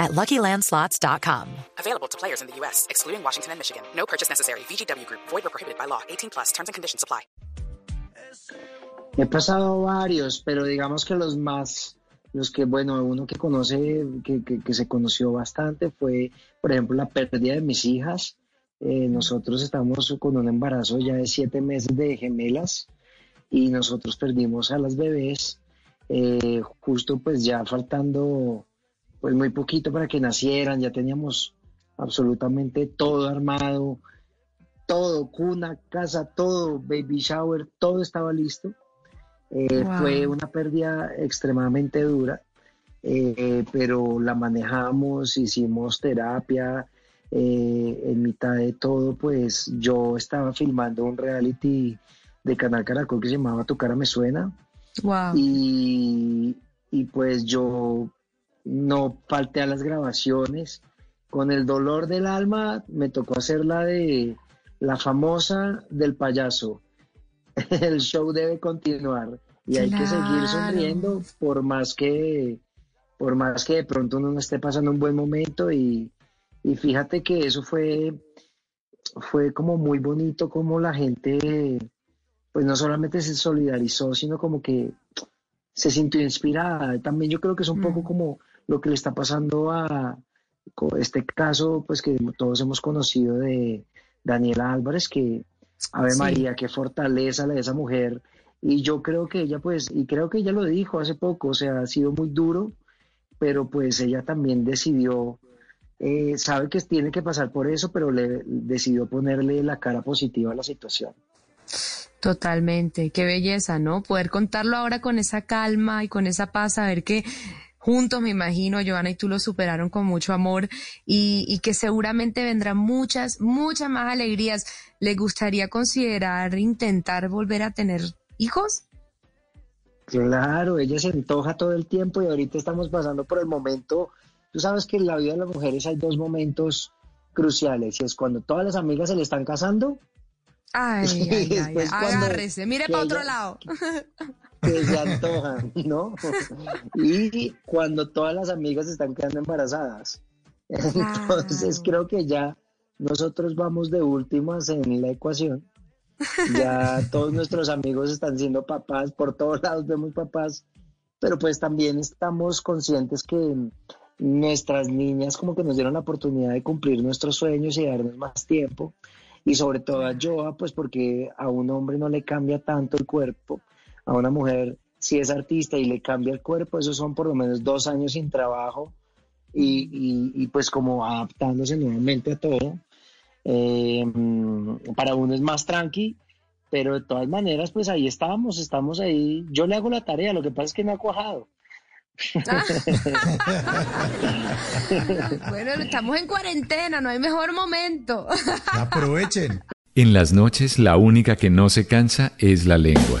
at LuckyLandSlots.com. Available to players in the U.S., excluding Washington and Michigan. No purchase necessary. VGW Group. Void or prohibited by law. 18 plus. Terms and conditions apply. He pasado varios, pero digamos que los más, los que, bueno, uno que conoce, que, que, que se conoció bastante fue, por ejemplo, la pérdida de mis hijas. Eh, nosotros estamos con un embarazo ya de siete meses de gemelas y nosotros perdimos a las bebés eh, justo pues ya faltando pues muy poquito para que nacieran, ya teníamos absolutamente todo armado, todo, cuna, casa, todo, baby shower, todo estaba listo. Eh, Wow. Fue una pérdida extremadamente dura, eh, pero la manejamos, hicimos terapia. eh, en mitad de todo, pues yo estaba filmando un reality de Canal Caracol que se llamaba Tu cara me suena. Wow. Y, y pues yo no falté a las grabaciones. Con el dolor del alma me tocó hacer la de la famosa del payaso. El show debe continuar y hay que seguir sonriendo por más que por más que de pronto uno no esté pasando un buen momento y, y fíjate que eso fue fue como muy bonito como la gente pues no solamente se solidarizó sino como que se sintió inspirada. También yo creo que es un poco Mm. como lo que le está pasando a este caso, pues que todos hemos conocido de Daniela Álvarez, que Ave Sí. María, qué fortaleza la de esa mujer. Y yo creo que ella, pues, y creo que ella lo dijo hace poco, o sea, ha sido muy duro, pero pues ella también decidió, eh, sabe que tiene que pasar por eso, pero le decidió ponerle la cara positiva a la situación. Totalmente, qué belleza, ¿no? Poder contarlo ahora con esa calma y con esa paz, saber que juntos, me imagino, Joana y tú lo superaron con mucho amor y, y que seguramente vendrán muchas, muchas más alegrías. ¿Le gustaría considerar intentar volver a tener hijos? Claro, ella se antoja todo el tiempo y ahorita estamos pasando por el momento. Tú sabes que en la vida de las mujeres hay dos momentos cruciales y es cuando todas las amigas se le están casando, Ay, ay, ay, agárrese, mire para otro ella- lado. Que se antojan, ¿no? Y cuando todas las amigas están quedando embarazadas. Entonces creo que ya nosotros vamos de últimas en la ecuación. Ya todos nuestros amigos están siendo papás, por todos lados vemos papás, pero pues también estamos conscientes que nuestras niñas como que nos dieron la oportunidad de cumplir nuestros sueños y darnos más tiempo. Y sobre todo a Joa, pues porque a un hombre no le cambia tanto el cuerpo, a una mujer si es artista y le cambia el cuerpo, esos son por lo menos dos años sin trabajo y, y- y, pues como adaptándose nuevamente a todo. Eh, mm, para uno es más tranqui, pero de todas maneras, pues ahí estamos, estamos ahí. Yo le hago la tarea, lo que pasa es que no ha cuajado. Bueno, estamos en cuarentena, no hay mejor momento. Aprovechen. En las noches la única que no se cansa es la lengua.